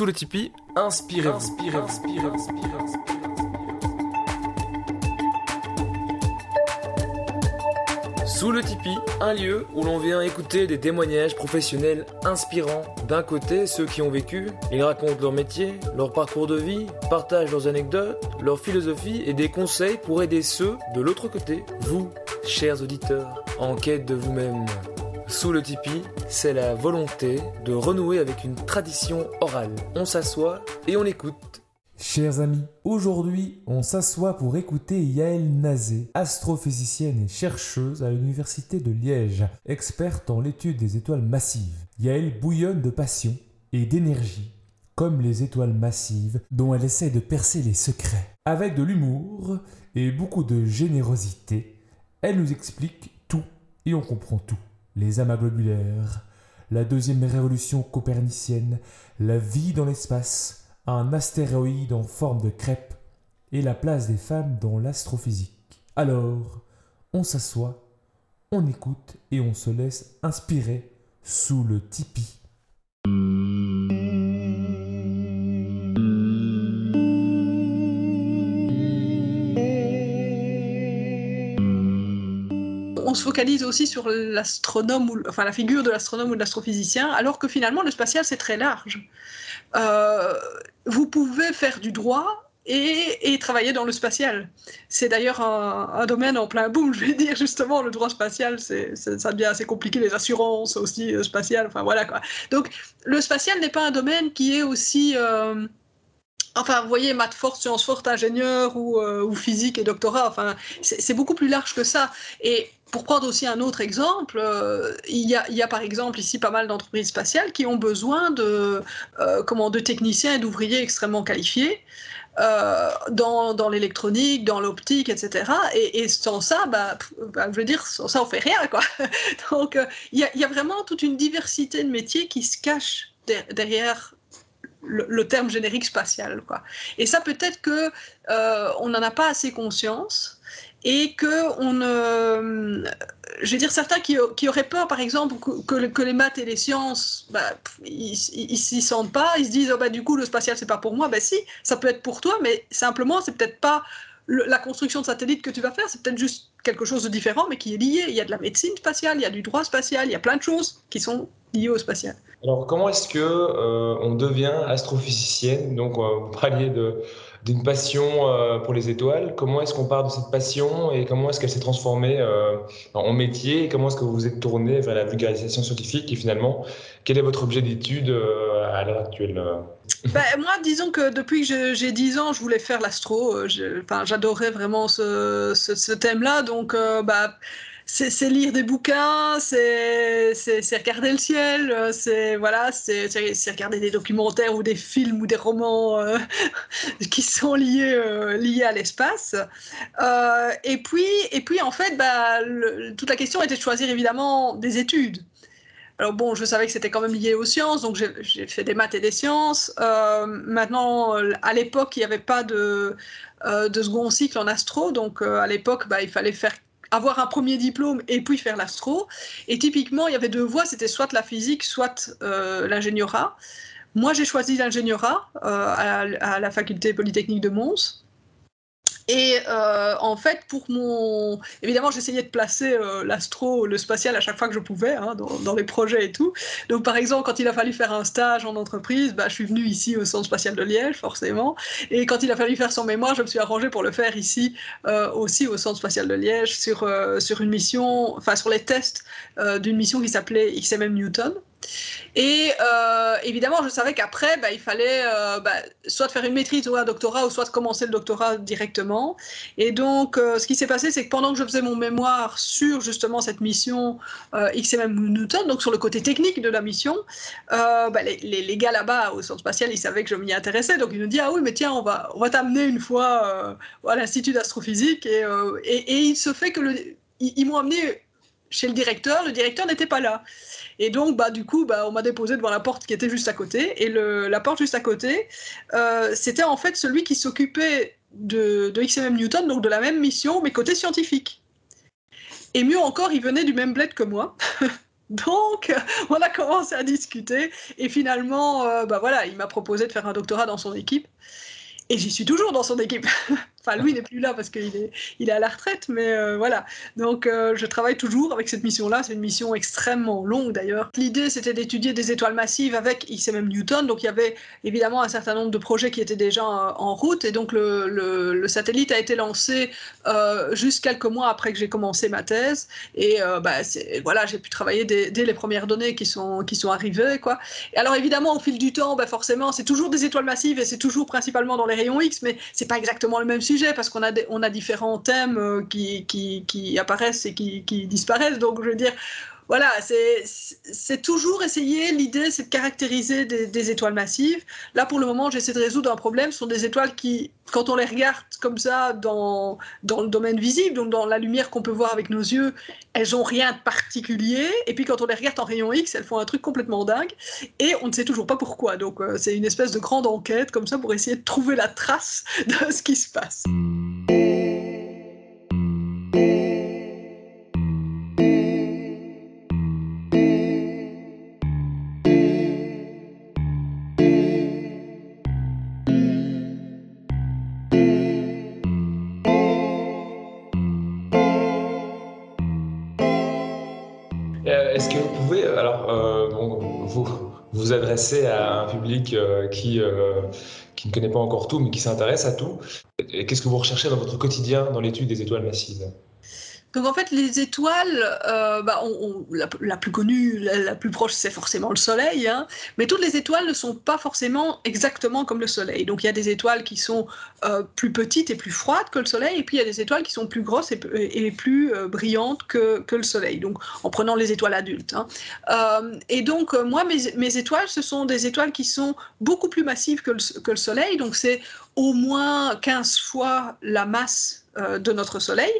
Sous le Tipeee, inspirez-vous. Inspirez, inspirez, inspirez, Sous le Tipeee, un lieu où l'on vient écouter des témoignages professionnels inspirants. D'un côté, ceux qui ont vécu, ils racontent leur métier, leur parcours de vie, partagent leurs anecdotes, leur philosophie et des conseils pour aider ceux de l'autre côté, vous, chers auditeurs, en quête de vous-même. Sous le Tipeee, c'est la volonté de renouer avec une tradition orale. On s'assoit et on écoute. Chers amis, aujourd'hui, on s'assoit pour écouter Yael Nazé, astrophysicienne et chercheuse à l'Université de Liège, experte en l'étude des étoiles massives. Yael bouillonne de passion et d'énergie, comme les étoiles massives dont elle essaie de percer les secrets. Avec de l'humour et beaucoup de générosité, elle nous explique tout et on comprend tout les amas globulaires, la deuxième révolution copernicienne, la vie dans l'espace, un astéroïde en forme de crêpe et la place des femmes dans l'astrophysique. Alors, on s'assoit, on écoute et on se laisse inspirer sous le tipi. On se focalise aussi sur l'astronome, ou, enfin la figure de l'astronome ou de l'astrophysicien, alors que finalement le spatial c'est très large. Euh, vous pouvez faire du droit et, travailler dans le spatial. C'est d'ailleurs un, domaine en plein boom, je vais dire justement, le droit spatial, c'est, ça devient assez compliqué, les assurances aussi euh, spatiales, enfin voilà quoi. Donc le spatial n'est pas un domaine qui est aussi... Euh, Enfin, vous voyez, maths forte, sciences fortes, ingénieur ou, ou, physique et doctorat, enfin, c'est beaucoup plus large que ça. Et pour prendre aussi un autre exemple, euh, il, y a, par exemple ici pas mal d'entreprises spatiales qui ont besoin de, euh, comment, de techniciens et d'ouvriers extrêmement qualifiés. Euh, dans, dans l'électronique, dans l'optique, etc. Et, sans ça, bah, bah, je veux dire, sans ça, on fait rien, quoi. Donc, il y, a vraiment toute une diversité de métiers qui se cachent derrière le, terme générique spatial, quoi. Et ça, peut-être que on n'en a pas assez conscience et que on ne, je veux dire certains qui, qui auraient peur par exemple que, les maths et les sciences bah, ils s'y sentent pas ils se disent oh, bah, du coup le spatial c'est pas pour moi. Ben si ça peut être pour toi mais simplement c'est peut-être pas la construction de satellites que tu vas faire c'est peut-être juste quelque chose de différent mais qui est lié. Il y a de la médecine spatiale il y a du droit spatial il y a plein de choses qui sont liées au spatial. Alors comment est-ce que euh, on devient astrophysicienne donc euh, vous parliez de d'une passion euh, pour les étoiles. Comment est-ce qu'on part de cette passion et comment est-ce qu'elle s'est transformée euh, en métier? Comment est-ce que vous vous êtes tourné vers la vulgarisation scientifique? Et finalement, quel est votre objet d'étude euh, à l'heure actuelle ben, Moi, disons que depuis que j'ai 10 ans, je voulais faire l'astro. J'adorais vraiment ce, ce, thème-là. Donc, bah, c'est lire des bouquins, c'est regarder le ciel, euh, c'est voilà, regarder des documentaires ou des films ou des romans euh, qui sont liés, euh, liés à l'espace. et, puis, et puis, en fait, bah, toute la question était de choisir évidemment des études. Alors bon, je savais que c'était quand même lié aux sciences, donc j'ai fait des maths et des sciences. maintenant, à l'époque, il n'y avait pas de, de second cycle en astro, donc à l'époque, bah, il fallait faire avoir un premier diplôme et puis faire l'astro. Et typiquement, il y avait deux voies, c'était soit la physique, soit euh. Moi, j'ai choisi l'ingénierat euh, à, à, la faculté polytechnique de Mons. Et euh, en fait, pour mon. Évidemment, j'essayais de placer euh, l'astro, le spatial à chaque fois que je pouvais, hein, dans, les projets et tout. Donc, par exemple, quand il a fallu faire un stage en entreprise, bah, je suis venue ici au Centre spatial de Liège, forcément. Et quand il a fallu faire son mémoire, je me suis arrangée pour le faire ici euh, aussi au Centre spatial de Liège sur, sur une mission, enfin, sur les tests d'une mission qui s'appelait XMM Newton. Et euh, évidemment, je savais qu'après, bah, il fallait euh, bah, soit faire une maîtrise ou un doctorat, ou soit commencer le doctorat directement. Et donc, euh, ce qui s'est passé, c'est que pendant que je faisais mon mémoire sur justement cette mission XMM Newton, donc sur le côté technique de la mission, bah, les, gars là-bas au centre spatial, ils savaient que je m'y intéressais. Donc, ils me disent Ah oui, mais tiens, on va, on va t'amener une fois à l'Institut d'astrophysique. Et, il se fait que ils m'ont amené chez le directeur. Le directeur n'était pas là. Et donc, bah, du coup, bah, on m'a déposé devant la porte qui était juste à côté. Et le, la porte juste à côté, euh, c'était en fait celui qui s'occupait de, de, XMM Newton, donc de la même mission, mais côté scientifique. Et mieux encore, il venait du même bled que moi. Donc, on a commencé à discuter et finalement, euh, bah voilà, il m'a proposé de faire un doctorat dans son équipe. Et j'y suis toujours dans son équipe. enfin, lui n'est plus là parce qu'il est, il est à la retraite, mais euh, voilà. Donc, euh, je travaille toujours avec cette mission-là. C'est une mission extrêmement longue d'ailleurs. L'idée, c'était d'étudier des étoiles massives avec ICMM Newton. Donc, il y avait évidemment un certain nombre de projets qui étaient déjà en route. Et donc, le, satellite a été lancé euh, juste quelques mois après que j'ai commencé ma thèse. Et bah, voilà, j'ai pu travailler dès, dès, les premières données qui sont, qui sont arrivées. Quoi. Et alors, évidemment, au fil du temps, bah, forcément, c'est toujours des étoiles massives et c'est toujours principalement dans les X, mais c'est pas exactement le même parce qu'on a, on a différents thèmes euh, qui, qui, apparaissent et qui, disparaissent. Donc, je veux dire, voilà, c'est toujours essayer, l'idée c'est de caractériser des, étoiles massives. Là pour le moment j'essaie de résoudre un problème, ce sont des étoiles qui, quand on les regarde comme ça dans, dans le domaine visible, donc dans la lumière qu'on peut voir avec nos yeux, elles ont rien de particulier. Et puis quand on les regarde en rayon X, elles font un truc complètement dingue. Et on ne sait toujours pas pourquoi. Donc euh, c'est une espèce de grande enquête comme ça pour essayer de trouver la trace de ce qui se passe. Vous adressez à un public euh, qui, euh, qui ne connaît pas encore tout, mais qui s'intéresse à tout. Qu'est-ce que vous recherchez dans votre quotidien dans l'étude des étoiles massives? Donc en fait, les étoiles, euh, bah, la, plus connue, la, plus proche, c'est forcément le Soleil, hein. mais toutes les étoiles ne sont pas forcément exactement comme le Soleil. Donc il y a des étoiles qui sont euh, plus petites et plus froides que le Soleil, et puis il y a des étoiles qui sont plus grosses et, plus euh, brillantes que, le Soleil, donc en prenant les étoiles adultes. Hein. et donc moi, mes, étoiles, ce sont des étoiles qui sont beaucoup plus massives que le, que le Soleil, donc c'est au moins 15 fois la masse euh, de notre Soleil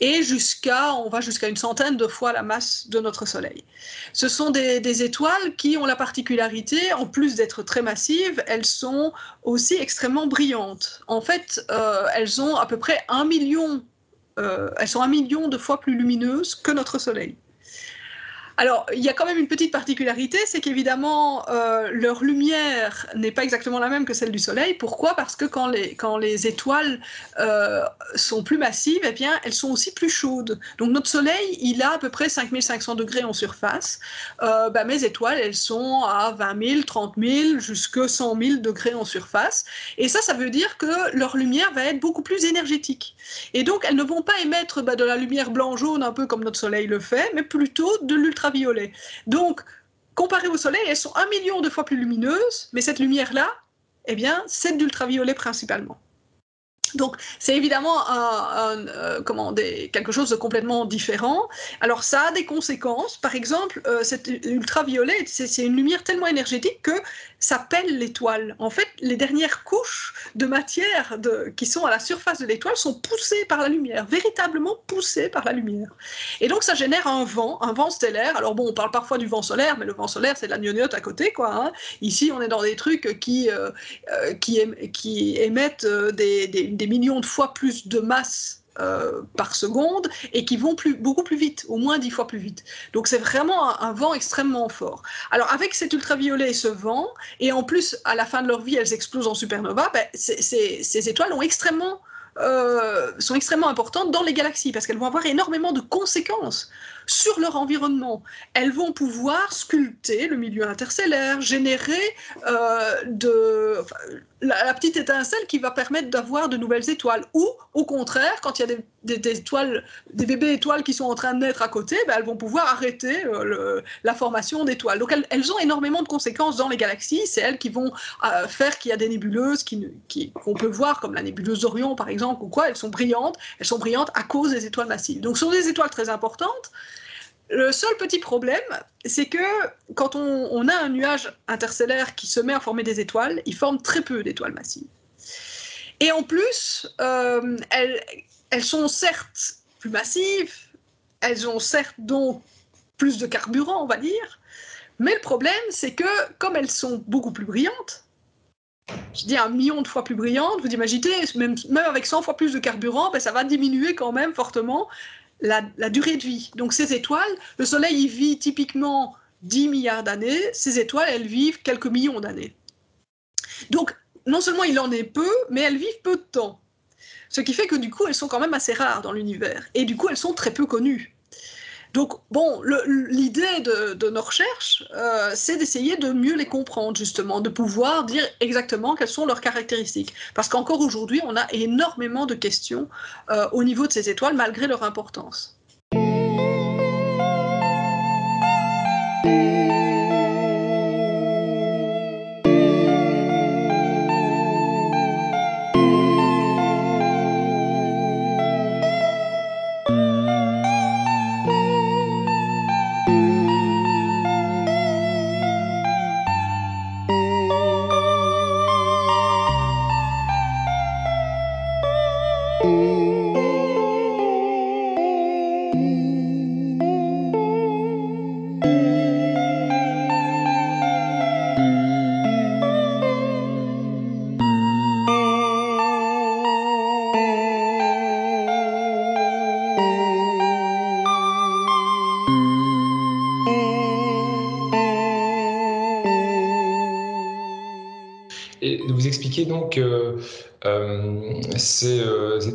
et jusqu'à, on va jusqu'à une centaine de fois la masse de notre Soleil. Ce sont des, étoiles qui ont la particularité, en plus d'être très massives, elles sont aussi extrêmement brillantes. En fait, euh, elles ont à peu près un million, euh, elles sont un million de fois plus lumineuses que notre Soleil. Alors, il y a quand même une petite particularité, c'est qu'évidemment, euh, leur lumière n'est pas exactement la même que celle du Soleil. Pourquoi? Parce que quand les, quand les étoiles euh, sont plus massives, eh bien, elles sont aussi plus chaudes. Donc, notre Soleil, il a à peu près 5500 degrés en surface. Euh, bah, mes étoiles, elles sont à 20 000, 30 000, jusqu'à 100 000 degrés en surface. Et ça, ça veut dire que leur lumière va être beaucoup plus énergétique. Et donc, elles ne vont pas émettre bah, de la lumière blanc-jaune, un peu comme notre Soleil le fait, mais plutôt de l'ultra Donc, comparé au Soleil, elles sont un million de fois plus lumineuses, mais cette lumière-là, eh bien, c'est d'ultraviolet principalement. Donc, c'est évidemment euh, quelque chose de complètement différent. Alors, ça a des conséquences. Par exemple, euh, cette ultraviolet, c'est une lumière tellement énergétique que ça pèle l'étoile. En fait, les dernières couches de matière qui sont à la surface de l'étoile sont poussées par la lumière, véritablement poussées par la lumière. Et donc, ça génère un vent, un vent stellaire. Alors, bon, on parle parfois du vent solaire, mais le vent solaire, c'est de la gnognotte à côté, quoi. Hein. Ici, on est dans des trucs qui, euh, qui, qui émettent des des millions de fois plus de masse euh, par seconde et qui vont plus, beaucoup plus vite, au moins dix fois plus vite. Donc c'est vraiment un, vent extrêmement fort. Alors avec cet ultraviolet et ce vent, et en plus à la fin de leur vie elles explosent en supernova, ben, ces étoiles euh, sont extrêmement importantes dans les galaxies parce qu'elles vont avoir énormément de conséquences sur leur environnement. Elles vont pouvoir sculpter le milieu interstellaire, générer euh, la, petite étincelle qui va permettre d'avoir de nouvelles étoiles. Ou, au contraire, quand il y a des, étoiles, des bébés étoiles qui sont en train de naître à côté, ben, elles vont pouvoir arrêter euh, la formation d'étoiles. Donc elles, ont énormément de conséquences dans les galaxies. C'est elles qui vont euh, faire qu'il y a des nébuleuses qu'on qu'on peut voir, comme la nébuleuse d'Orion par exemple, ou quoi. Elles sont brillantes. Elles sont brillantes à cause des étoiles massives. Donc ce sont des étoiles très importantes. Le seul petit problème, c'est que quand on, a un nuage interstellaire qui se met à former des étoiles, il forme très peu d'étoiles massives. Et en plus, euh, elles, sont certes plus massives, elles ont certes donc plus de carburant, on va dire, mais le problème, c'est que comme elles sont beaucoup plus brillantes, je dis un million de fois plus brillantes, vous imaginez, même, même avec 100 fois plus de carburant, ben ça va diminuer quand même fortement la, durée de vie. Donc ces étoiles, le Soleil il vit typiquement 10 milliards d'années, ces étoiles, elles vivent quelques millions d'années. Donc non seulement il en est peu, mais elles vivent peu de temps. Ce qui fait que du coup, elles sont quand même assez rares dans l'univers. Et du coup, elles sont très peu connues. Donc, bon, l'idée de, nos recherches, euh, c'est d'essayer de mieux les comprendre, justement, de pouvoir dire exactement quelles sont leurs caractéristiques. Parce qu'encore aujourd'hui, on a énormément de questions euh, au niveau de ces étoiles, malgré leur importance.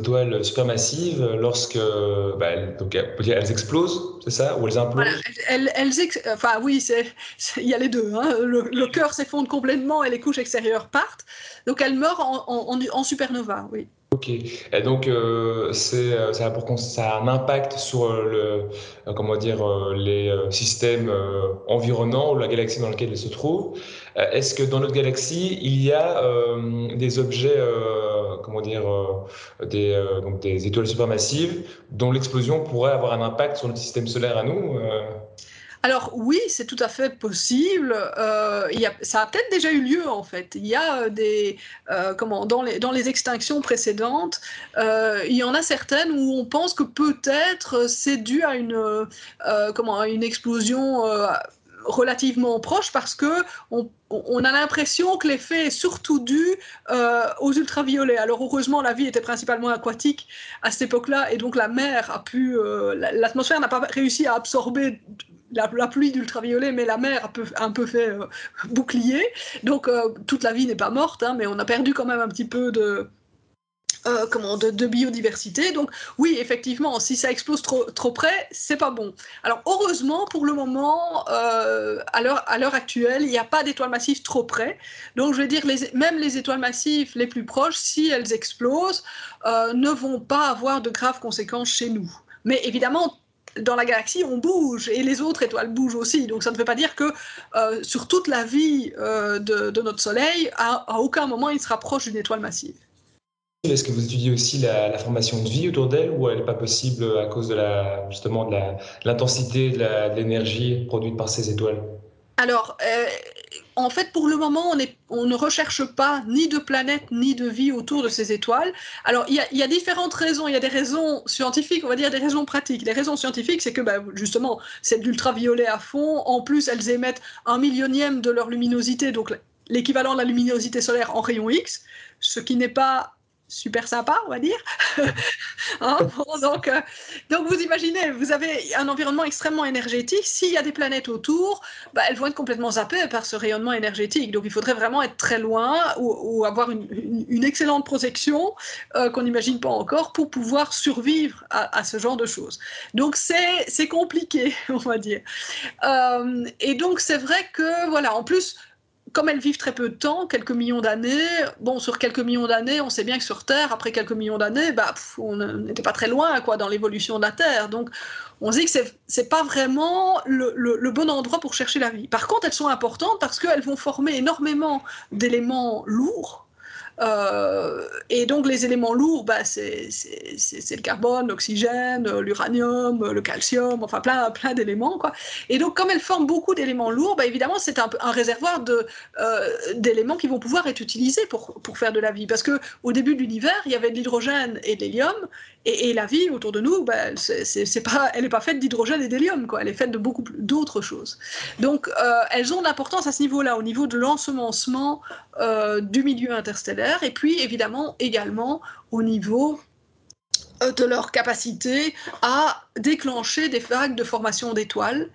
Étoiles supermassives, lorsque bah, elles, donc, elles, explosent, c'est ça Ou elles implosent elles, Enfin oui, il y a les deux. Hein. Le, cœur s'effondre complètement et les couches extérieures partent. Donc elles meurent en, en supernova, oui. Ok. Et donc, euh, c'est, euh, ça, a ça a un impact sur euh, le, comment dire, les systèmes environnants ou la galaxie dans laquelle elle se trouve. Est-ce que dans notre galaxie, il y a des objets, comment dire, des, donc des étoiles supermassives dont l'explosion pourrait avoir un impact sur notre système solaire à nous alors oui, c'est tout à fait possible. Euh, y a, ça a peut-être déjà eu lieu en fait. Il y a euh, des euh, comment dans les dans les extinctions précédentes, il y en a certaines où on pense que peut-être c'est dû à une comment une explosion relativement proche parce que on, on a l'impression que l'effet est surtout dû aux ultraviolets. Alors heureusement, la vie était principalement aquatique à cette époque-là et donc la mer a pu, l'atmosphère n'a pas réussi à absorber la, pluie d'ultraviolet, mais la mer a un peu fait euh, bouclier. Donc euh, toute la vie n'est pas morte, hein, mais on a perdu quand même un petit peu de, euh, comment, de, biodiversité. Donc oui, effectivement, si ça explose trop, trop près, c'est pas bon. Alors heureusement, pour le moment, à l'heure actuelle, il n'y a pas d'étoiles massives trop près. Donc je vais dire, même les étoiles massives les plus proches, si elles explosent, ne vont pas avoir de graves conséquences chez nous. Mais évidemment, dans la galaxie, on bouge et les autres étoiles bougent aussi. Donc ça ne veut pas dire que euh, sur toute la vie euh, de, notre Soleil, à, aucun moment il sera proche d'une étoile massive. Est-ce que vous étudiez aussi la, formation de vie autour d'elle ou elle n'est pas possible à cause de la, justement de l'intensité de l'énergie produite par ces étoiles? Alors, euh, en fait, pour le moment, on, ne recherche pas ni de planètes ni de vie autour de ces étoiles. Alors, il y, a, différentes raisons. Il y a des raisons scientifiques, on va dire des raisons pratiques. Les raisons scientifiques, c'est que bah, justement, c'est de l'ultraviolet à fond. En plus, elles émettent un millionième de leur luminosité, donc l'équivalent de la luminosité solaire en rayon X, ce qui n'est pas super sympa, on va dire. Hein, donc, euh, donc, vous imaginez, vous avez un environnement extrêmement énergétique. S'il y a des planètes autour, bah, elles vont être complètement zappées par ce rayonnement énergétique. Donc il faudrait vraiment être très loin ou, avoir une, excellente protection euh, qu'on n'imagine pas encore pour pouvoir survivre à, ce genre de choses. Donc c'est compliqué, on va dire. Euh, et donc c'est vrai que, voilà, en plus, comme elles vivent très peu de temps, quelques millions d'années, bon, sur quelques millions d'années, on sait bien que sur Terre, après quelques millions d'années, bah, on n'était pas très loin quoi, dans l'évolution de la Terre. Donc, on se dit que ce n'est pas vraiment le, bon endroit pour chercher la vie. Par contre, elles sont importantes parce qu'elles vont former énormément d'éléments lourds euh, et donc les éléments lourds, bah, c'est le carbone, l'oxygène, l'uranium, le calcium, enfin plein, plein d'éléments. Et donc comme elles forment beaucoup d'éléments lourds, bah, évidemment c'est un, réservoir euh, d'éléments qui vont pouvoir être utilisés pour, faire de la vie. Parce qu'au début de l'univers, il y avait de l'hydrogène et de l'hélium, et, la vie autour de nous, bah, elle n'est pas faite d'hydrogène et d'hélium, elle est faite de beaucoup d'autres choses. Donc euh, elles ont de l'importance à ce niveau-là, au niveau de l'ensemencement du milieu interstellaire et puis évidemment également au niveau de leur capacité à déclencher des vagues de formation d'étoiles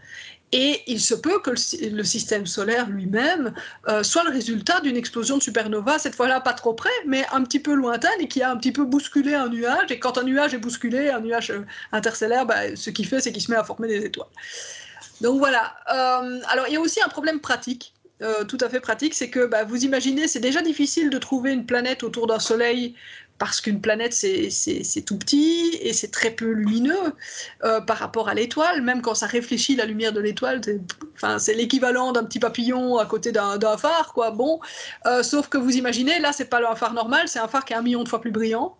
et il se peut que le, système solaire lui-même euh, soit le résultat d'une explosion de supernova, cette fois-là pas trop près, mais un petit peu lointaine et qui a un petit peu bousculé un nuage. Et quand un nuage est bousculé, un nuage euh, interstellaire, bah, ce qu'il fait, c'est qu'il se met à former des étoiles. Donc voilà. Euh, alors il y a aussi un problème pratique. Tout à fait pratique, c'est que bah, vous imaginez, c'est déjà difficile de trouver une planète autour d'un soleil parce qu'une planète, c'est tout petit et c'est très peu lumineux euh, par rapport à l'étoile. Même quand ça réfléchit la lumière de l'étoile, c'est l'équivalent d'un petit papillon à côté d'un phare, quoi. Bon, euh, sauf que vous imaginez, là, c'est pas un phare normal, c'est un phare qui est un million de fois plus brillant.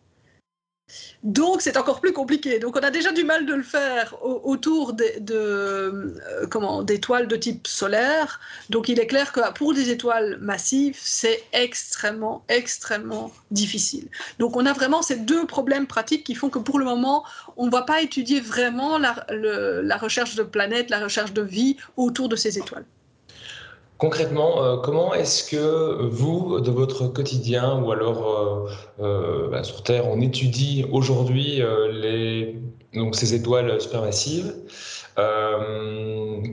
Donc c'est encore plus compliqué. Donc on a déjà du mal de le faire autour de, euh, d'étoiles de type solaire. Donc il est clair que pour des étoiles massives, c'est extrêmement extrêmement difficile. Donc on a vraiment ces deux problèmes pratiques qui font que pour le moment, on ne va pas étudier vraiment la recherche de planètes, la recherche de vie autour de ces étoiles. Concrètement, euh, comment est-ce que vous, de votre quotidien, ou alors euh, euh, bah, sur Terre, on étudie aujourd'hui ces étoiles supermassives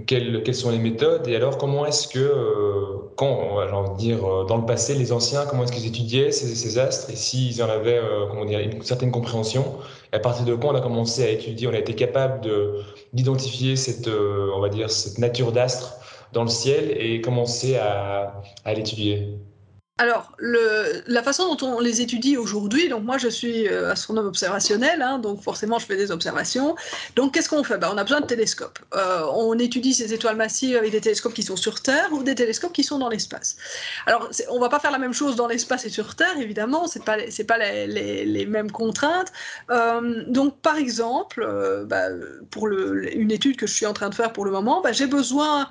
quelles, sont les méthodes Et alors, comment est-ce que, quand, j'ai envie dire, dans le passé, les anciens, comment est-ce qu'ils étudiaient ces, astres Et s'ils en avaient, une certaine compréhension à partir de quand on a commencé à étudier, on a été capable d'identifier cette, cette nature d'astre dans le ciel et commencer à, l'étudier alors, la façon dont on les étudie aujourd'hui, donc moi je suis euh, astronome observationnel, hein, donc forcément je fais des observations. Donc qu'est-ce qu'on fait? Ben, On a besoin de télescopes. Euh, on étudie ces étoiles massives avec des télescopes qui sont sur Terre ou des télescopes qui sont dans l'espace. Alors on va pas faire la même chose dans l'espace et sur Terre, évidemment, c'est pas pas les, mêmes contraintes. Euh, donc par exemple, ben, pour une étude que je suis en train de faire pour le moment, ben, j'ai besoin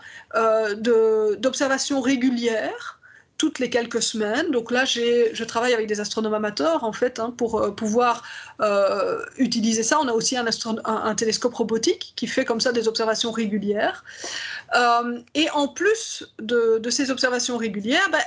d'observations régulières toutes les quelques semaines. Donc là, je travaille avec des astronomes amateurs, en fait, hein, pour euh, pouvoir euh, utiliser ça. On a aussi un, télescope robotique qui fait comme ça des observations régulières. Euh, et en plus de, ces observations régulières, ben,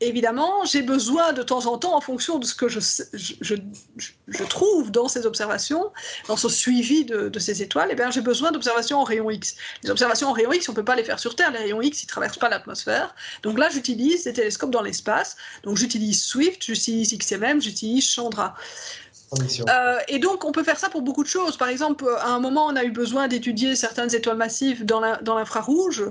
évidemment, j'ai besoin de temps en temps, en fonction de ce que je, trouve dans ces observations, dans ce suivi de, ces étoiles, eh j'ai besoin d'observations en rayon X. Les observations en rayon X, on ne peut pas les faire sur Terre. Les rayons X, ils ne traversent pas l'atmosphère. Donc là, j'utilise des télescopes dans l'espace. Donc j'utilise Swift, j'utilise XMM, j'utilise Chandra. Euh, et donc, on peut faire ça pour beaucoup de choses. Par exemple, à un moment, on a eu besoin d'étudier certaines étoiles massives dans l'infrarouge.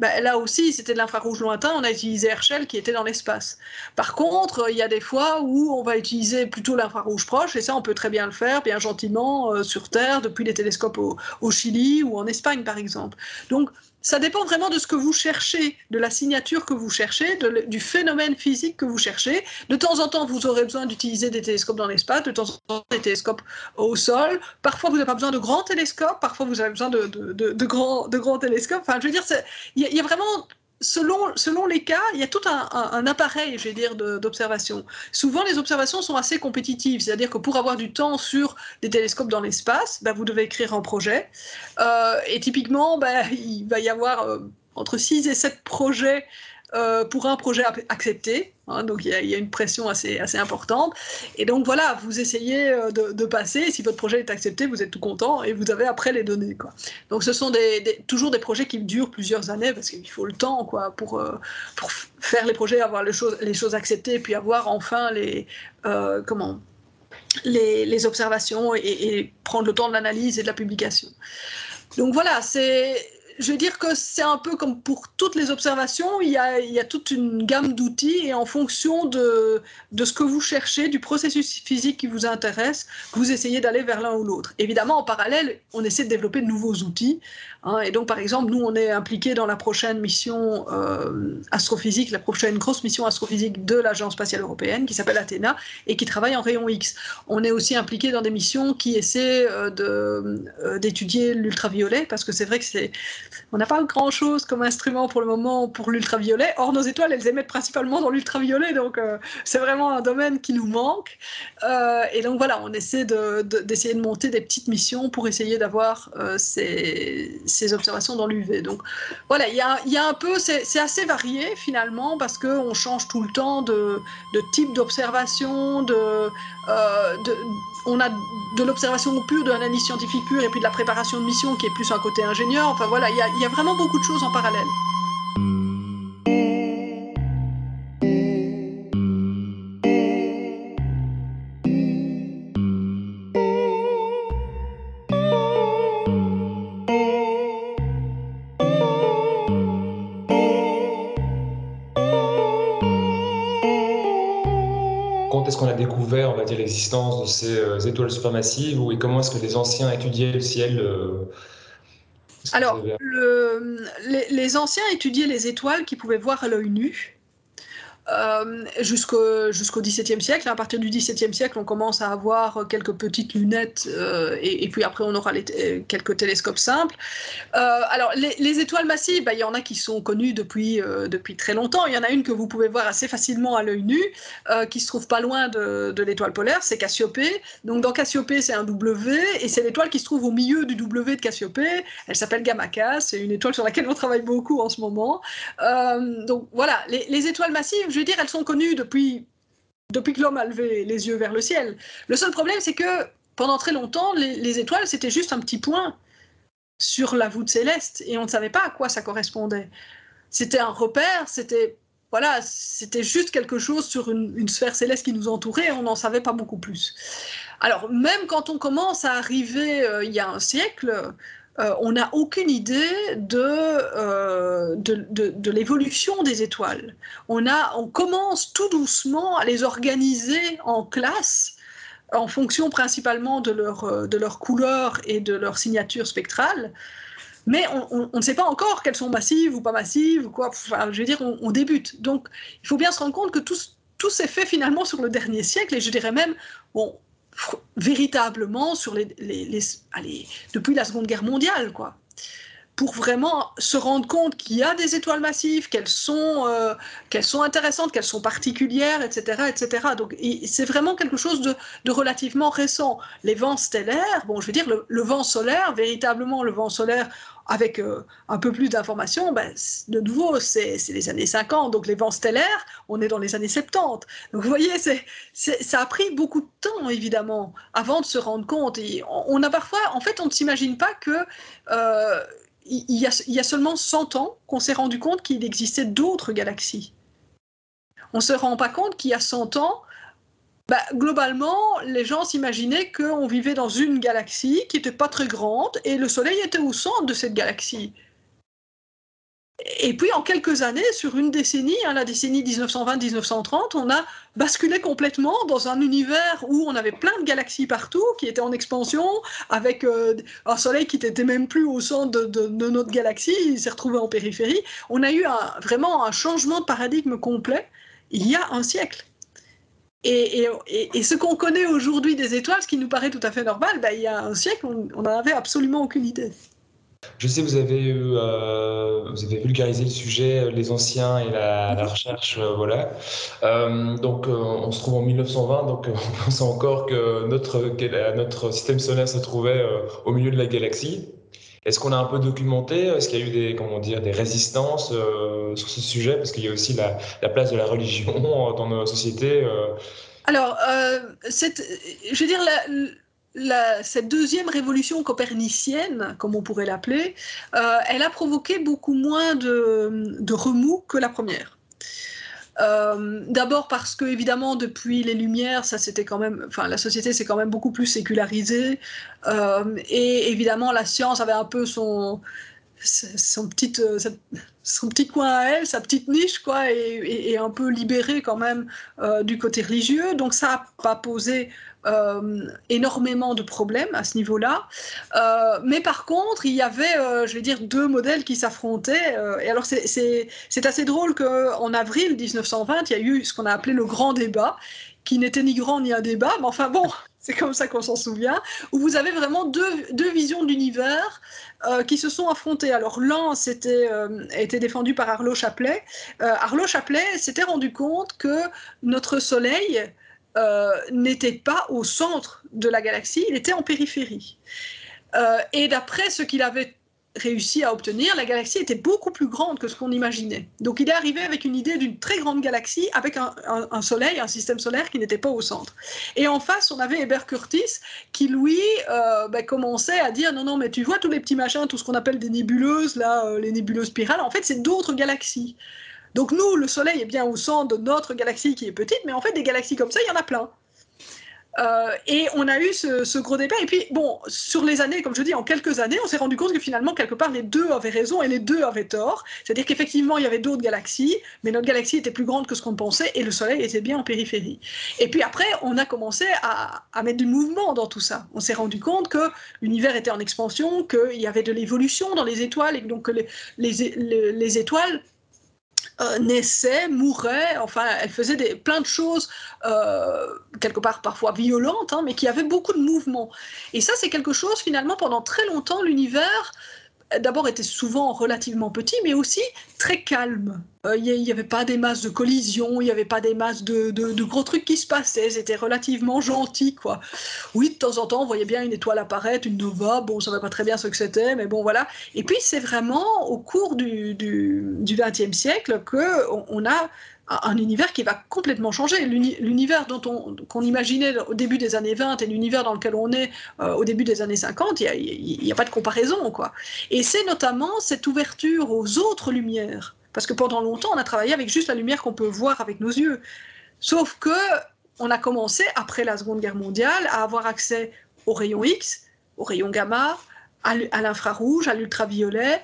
Ben, là aussi, c'était de l'infrarouge lointain. On a utilisé Herschel qui était dans l'espace. Par contre, il y a des fois où on va utiliser plutôt l'infrarouge proche, et ça, on peut très bien le faire, bien gentiment, euh, sur Terre, depuis les télescopes au, au Chili ou en Espagne, par exemple. Donc, ça dépend vraiment de ce que vous cherchez, de la signature que vous cherchez, du phénomène physique que vous cherchez. De temps en temps, vous aurez besoin d'utiliser des télescopes dans l'espace, de temps en temps des télescopes au sol. Parfois, vous n'avez pas besoin de grands télescopes, parfois vous avez besoin de, grands télescopes. Enfin, je veux dire, il y, a vraiment selon, selon les cas, il y a tout un, appareil, je vais dire, d'observation. Souvent, les observations sont assez compétitives, c'est-à-dire que pour avoir du temps sur des télescopes dans l'espace, bah, vous devez écrire un projet. Euh, et typiquement, bah, il va y avoir euh, entre 6 et 7 projets euh, pour un projet accepté. Hein, donc il y, a une pression assez, assez importante. Et donc voilà, vous essayez euh, de, passer. Si votre projet est accepté, vous êtes tout content et vous avez après les données. Donc ce sont toujours des projets qui durent plusieurs années parce qu'il faut le temps pour, euh, pour faire les projets, avoir les choses, acceptées et puis avoir enfin les, comment, les observations et, et prendre le temps de l'analyse et de la publication. Donc voilà, c'est je veux dire que c'est un peu comme pour toutes les observations, il y a, toute une gamme d'outils et en fonction de, ce que vous cherchez, du processus physique qui vous intéresse, vous essayez d'aller vers l'un ou l'autre. Évidemment, en parallèle, on essaie de développer de nouveaux outils. Hein, et donc, par exemple, nous, on est impliqués dans la prochaine mission euh, astrophysique, la prochaine grosse mission astrophysique de l'Agence spatiale européenne qui s'appelle Athéna et qui travaille en rayon X. On est aussi impliqué dans des missions qui essaient euh, euh d'étudier l'ultraviolet parce que c'est vrai que c'est on n'a pas grand-chose comme instrument pour le moment pour l'ultraviolet. Or, nos étoiles, elles émettent principalement dans l'ultraviolet, donc c'est vraiment un domaine qui nous manque. Et donc voilà, on essaie d'essayer de, monter des petites missions pour essayer d'avoir euh, ces, observations dans l'UV. Donc voilà, il y a, un peu, c'est assez varié finalement parce qu'on change tout le temps de, type d'observation, de, on a de l'observation pure, de l'analyse scientifique pure, et puis de la préparation de mission qui est plus un côté ingénieur. Enfin voilà, il y, a vraiment beaucoup de choses en parallèle. Découvert, on va dire, l'existence de ces euh, étoiles supermassives ou, et comment est-ce que les anciens étudiaient le ciel euh, Alors, les, anciens étudiaient les étoiles qu'ils pouvaient voir à l'œil nu. Euh, jusqu'au XVIIe siècle. À partir du XVIIe siècle, on commence à avoir quelques petites lunettes euh, et, puis après on aura les, quelques télescopes simples. Euh, alors les, étoiles massives, bah, il y en a qui sont connues depuis, très longtemps. Il y en a une que vous pouvez voir assez facilement à l'œil nu, qui se trouve pas loin de, l'étoile polaire, c'est Cassiopée. Donc dans Cassiopée, c'est un W et c'est l'étoile qui se trouve au milieu du W de Cassiopée. Elle s'appelle Gamma K, c'est une étoile sur laquelle on travaille beaucoup en ce moment. donc voilà, les étoiles massives, je veux dire, elles sont connues depuis, depuis que l'homme a levé les yeux vers le ciel. Le seul problème, c'est que pendant très longtemps, les, étoiles, c'était juste un petit point sur la voûte céleste et on ne savait pas à quoi ça correspondait. C'était un repère, c'était voilà, c'était juste quelque chose sur une, sphère céleste qui nous entourait on n'en savait pas beaucoup plus. Alors même quand on commence à arriver euh, il y a un siècle, euh, on n'a aucune idée euh, de, de, l'évolution des étoiles. On, a, on commence tout doucement à les organiser en classes en fonction principalement de leur, euh, de leur couleur et de leur signature spectrale. Mais on, ne sait pas encore qu'elles sont massives ou pas massives, ou quoi. je veux dire, on, débute. Donc, il faut bien se rendre compte que tout, tout s'est fait finalement sur le dernier siècle, et je dirais même, bon, véritablement sur les, depuis la Seconde Guerre mondiale, quoi pour vraiment se rendre compte qu'il y a des étoiles massives, qu'elles sont, euh, qu'elles sont intéressantes, qu'elles sont particulières, etc. etc. Donc c'est vraiment quelque chose de, relativement récent. Les vents stellaires, bon, je veux dire, le, vent solaire, véritablement le vent solaire, avec euh, un peu plus d'informations, ben, de nouveau, c'est les années 50, donc les vents stellaires, on est dans les années 70. Donc vous voyez, ça a pris beaucoup de temps, évidemment, avant de se rendre compte. Et on, a parfois, en fait, on ne s'imagine pas que... Euh, il y, a, seulement 100 ans qu'on s'est rendu compte qu'il existait d'autres galaxies. On ne se rend pas compte qu'il y a 100 ans, bah, globalement, les gens s'imaginaient qu'on vivait dans une galaxie qui n'était pas très grande et le Soleil était au centre de cette galaxie. Et puis en quelques années, sur une décennie, hein, la décennie 1920-1930, on a basculé complètement dans un univers où on avait plein de galaxies partout, qui étaient en expansion, avec euh, un Soleil qui n'était même plus au centre de, notre galaxie, il s'est retrouvé en périphérie. On a eu vraiment un changement de paradigme complet il y a un siècle. Et, ce qu'on connaît aujourd'hui des étoiles, ce qui nous paraît tout à fait normal, ben, il y a un siècle, on n'en avait absolument aucune idée. Je sais vous avez, euh, vulgarisé le sujet, euh, les anciens et la, recherche, euh, voilà. donc, on se trouve en 1920, donc on pense encore que notre système solaire se trouvait au milieu de la galaxie. Est-ce qu'on a un peu documenté Est-ce qu'il y a eu des, comment dire, des résistances sur ce sujet? Parce qu'il y a aussi la, la, place de la religion dans nos sociétés. Alors, je veux dire, cette deuxième révolution copernicienne, comme on pourrait l'appeler, euh, elle a provoqué beaucoup moins de, remous que la première. Euh, d'abord parce que évidemment depuis les Lumières, ça c'était quand même, enfin la société s'est quand même beaucoup plus sécularisée. Euh, et évidemment la science avait un peu son son petit, son petit coin à elle, sa petite niche, quoi, et, un peu libérée quand même du côté religieux. Donc ça n'a pas posé euh, énormément de problèmes à ce niveau-là. Euh, mais par contre, il y avait, euh, je vais dire, deux modèles qui s'affrontaient. et alors, c'est assez drôle qu'en avril 1920, il y a eu ce qu'on a appelé le grand débat, qui n'était ni grand ni un débat, mais enfin bon, c'est comme ça qu'on s'en souvient, où vous avez vraiment deux, deux visions de l'univers euh, qui se sont affrontées. Alors l'un c'était euh, défendu par Arlo Chaplet. Euh, Arlo Chaplet s'était rendu compte que notre Soleil n'était pas au centre de la galaxie, il était en périphérie. et d'après ce qu'il avait réussi à obtenir, la galaxie était beaucoup plus grande que ce qu'on imaginait. Donc il est arrivé avec une idée d'une très grande galaxie avec un, soleil, un système solaire qui n'était pas au centre. Et en face, on avait Hébert Curtis qui, lui, euh, ben, commençait à dire non, non, mais tu vois tous les petits machins, tout ce qu'on appelle des nébuleuses, là, euh, les nébuleuses spirales, en fait, c'est d'autres galaxies. Donc nous, le Soleil est bien au centre de notre galaxie qui est petite, mais en fait, des galaxies comme ça, il y en a plein. Euh, et on a eu ce, gros débat. Et puis, bon, sur les années, comme je dis, en quelques années, on s'est rendu compte que finalement, quelque part, les deux avaient raison et les deux avaient tort. C'est-à-dire qu'effectivement, il y avait d'autres galaxies, mais notre galaxie était plus grande que ce qu'on pensait et le Soleil était bien en périphérie. Et puis après, on a commencé à, mettre du mouvement dans tout ça. On s'est rendu compte que l'univers était en expansion, qu'il y avait de l'évolution dans les étoiles et donc que les, les étoiles euh, naissait, mourait, enfin, elle faisait des, plein de choses, euh, quelque part parfois violentes, hein, mais qui avaient beaucoup de mouvement. Et ça, c'est quelque chose, finalement, pendant très longtemps, l'univers d'abord était souvent relativement petit, mais aussi très calme. Euh, il n'y avait pas des masses de collisions, il n'y avait pas des masses de, gros trucs qui se passaient, c'était relativement gentil, quoi. Oui, de temps en temps, on voyait bien une étoile apparaître, une nova, bon, on ne savait pas très bien ce que c'était, mais bon, voilà. Et puis, c'est vraiment au cours du XXe siècle qu'on on a un univers qui va complètement changer. L'univers dont on qu'on imaginait au début des années 20 et l'univers dans lequel on est euh, au début des années 50, il n'y a, pas de comparaison. quoi. Et c'est notamment cette ouverture aux autres lumières. Parce que pendant longtemps, on a travaillé avec juste la lumière qu'on peut voir avec nos yeux. Sauf que on a commencé, après la Seconde Guerre mondiale, à avoir accès aux rayons X, aux rayons gamma, à l'infrarouge, à l'ultraviolet.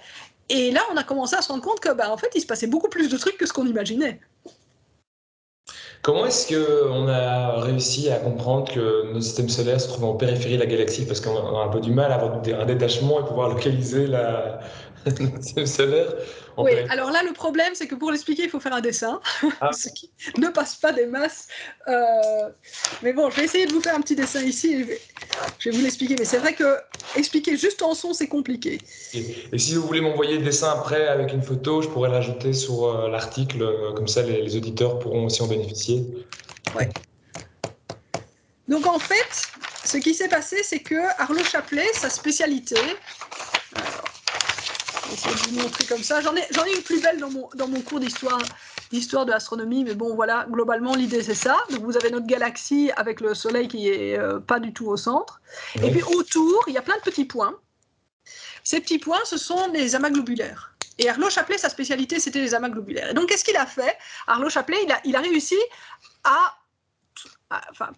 Et là, on a commencé à se rendre compte que, bah, en fait, il se passait beaucoup plus de trucs que ce qu'on imaginait. Comment est-ce qu'on a réussi à comprendre que notre système solaire se trouve en périphérie de la galaxie Parce qu'on a un peu du mal à avoir un détachement et pouvoir localiser la, notre système solaire? Oui, alors là, le problème, c'est que pour l'expliquer, il faut faire un dessin, ah. ce qui ne passe pas des masses. Euh, mais bon, je vais essayer de vous faire un petit dessin ici. Je vais, vous l'expliquer. Mais c'est vrai que expliquer juste en son, c'est compliqué. Et, si vous voulez m'envoyer le dessin après avec une photo, je pourrais l'ajouter sur euh, l'article. Euh, comme ça, les, auditeurs pourront aussi en bénéficier. Ouais. Donc en fait, ce qui s'est passé, c'est que Arlo Chaplet, sa spécialité, essayer de vous montrer comme ça. J'en ai, j'en ai une plus belle dans mon, dans mon cours d'histoire, d'histoire de l'astronomie, mais bon, voilà, globalement, l'idée c'est ça. Donc, vous avez notre galaxie avec le Soleil qui est euh, pas du tout au centre. Et puis autour, il y a plein de petits points. Ces petits points, ce sont des amas globulaires. Et Arlo Chaplet, sa spécialité, c'était les amas globulaires. Et donc, qu'est-ce qu'il a fait? Arlo Chaplet, il a, il a réussi à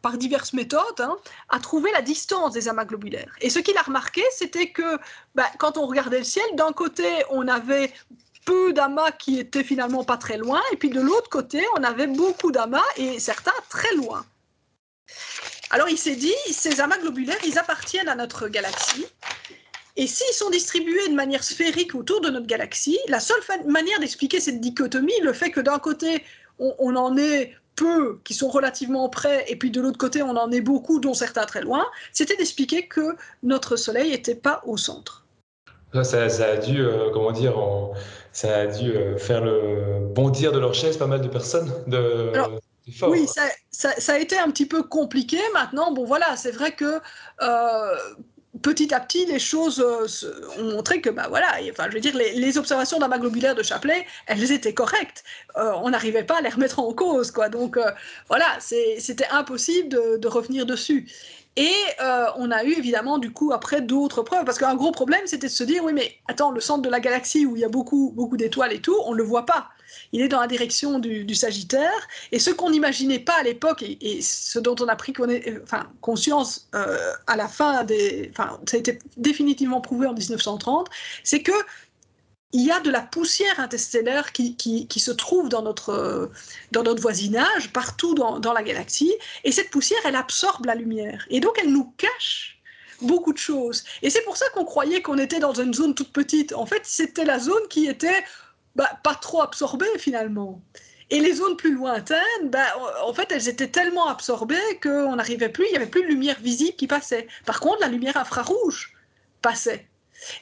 par diverses méthodes, hein, à trouver la distance des amas globulaires. Et ce qu'il a remarqué, c'était que bah, quand on regardait le ciel, d'un côté, on avait peu d'amas qui étaient finalement pas très loin, et puis de l'autre côté, on avait beaucoup d'amas et certains très loin. Alors il s'est dit, ces amas globulaires, ils appartiennent à notre galaxie. Et s'ils sont distribués de manière sphérique autour de notre galaxie, la seule manière d'expliquer cette dichotomie, le fait que d'un côté, on, on en est peu qui sont relativement près, et puis de l'autre côté, on en est beaucoup, dont certains très loin, c'était d'expliquer que notre Soleil n'était pas au centre. Ça, ça a dû, euh, comment dire, ça a dû euh, faire le bondir de leur chaise pas mal de personnes. De, oui, ça, ça, a été un petit peu compliqué. Maintenant, bon voilà, c'est vrai que euh, petit à petit, les choses euh, ont montré que, bah voilà, enfin, je veux dire, les, observations d'amas de Chapelet, elles étaient correctes. Euh, on n'arrivait pas à les remettre en cause, quoi. Donc, euh, voilà, c'était impossible de, revenir dessus. Et on a eu évidemment du coup après d'autres preuves, parce qu'un gros problème c'était de se dire oui mais attends le centre de la galaxie où il y a beaucoup beaucoup d'étoiles et tout, on ne le voit pas il est dans la direction du, Sagittaire. Et ce qu'on n'imaginait pas à l'époque, et, ce dont on a pris euh, enfin, conscience euh, à la fin des. Enfin, ça a été définitivement prouvé en 1930, c'est que. Il y a de la poussière interstellaire qui, se trouve dans notre, voisinage, partout dans, la galaxie, et cette poussière, elle absorbe la lumière. Et donc, elle nous cache beaucoup de choses. Et c'est pour ça qu'on croyait qu'on était dans une zone toute petite. En fait, c'était la zone qui était bah, pas trop absorbé finalement. Et les zones plus lointaines, ben, en fait, elles étaient tellement absorbées qu'on n'arrivait plus, il n'y avait plus de lumière visible qui passait. Par contre, la lumière infrarouge passait.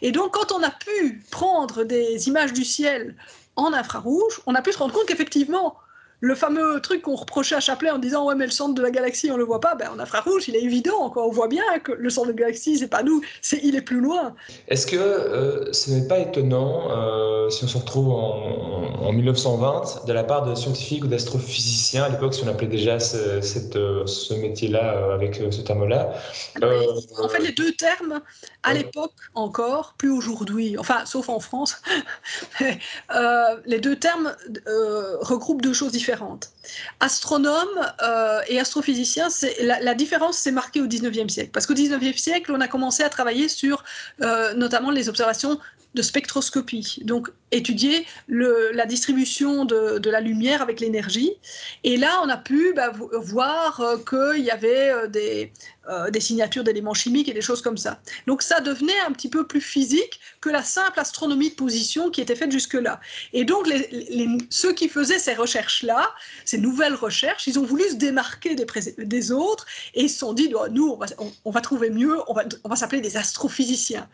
Et donc, quand on a pu prendre des images du ciel en infrarouge, on a pu se rendre compte qu'effectivement, le fameux truc qu'on reprochait à Chapelet en disant ouais mais le centre de la galaxie on le voit pas, ben en infrarouge il est évident quoi, on voit bien que le centre de la galaxie c'est pas nous, c'est il est plus loin. Est-ce que euh, ce n'est pas étonnant euh, si on se retrouve en, en, 1920 de la part de scientifiques ou d'astrophysiciens à l'époque si on appelait déjà ce, cette, ce métier-là avec ce terme-là euh, En fait les deux termes à l'époque encore, plus aujourd'hui, enfin sauf en France, les deux termes regroupent deux choses différentes Astronome euh, et astrophysicien, la, la, différence s'est marquée au 19e siècle. Parce qu'au 19e siècle, on a commencé à travailler sur euh, notamment les observations de spectroscopie, donc étudier la distribution de, la lumière avec l'énergie. Et là, on a pu bah, voir euh, qu'il y avait euh, des, euh, des signatures d'éléments chimiques et des choses comme ça. Donc ça devenait un petit peu plus physique que la simple astronomie de position qui était faite jusque-là. Et donc ceux qui faisaient ces recherches-là, ces nouvelles recherches, ils ont voulu se démarquer des, autres et ils se sont dit, nous, on va, trouver mieux, on va s'appeler des astrophysiciens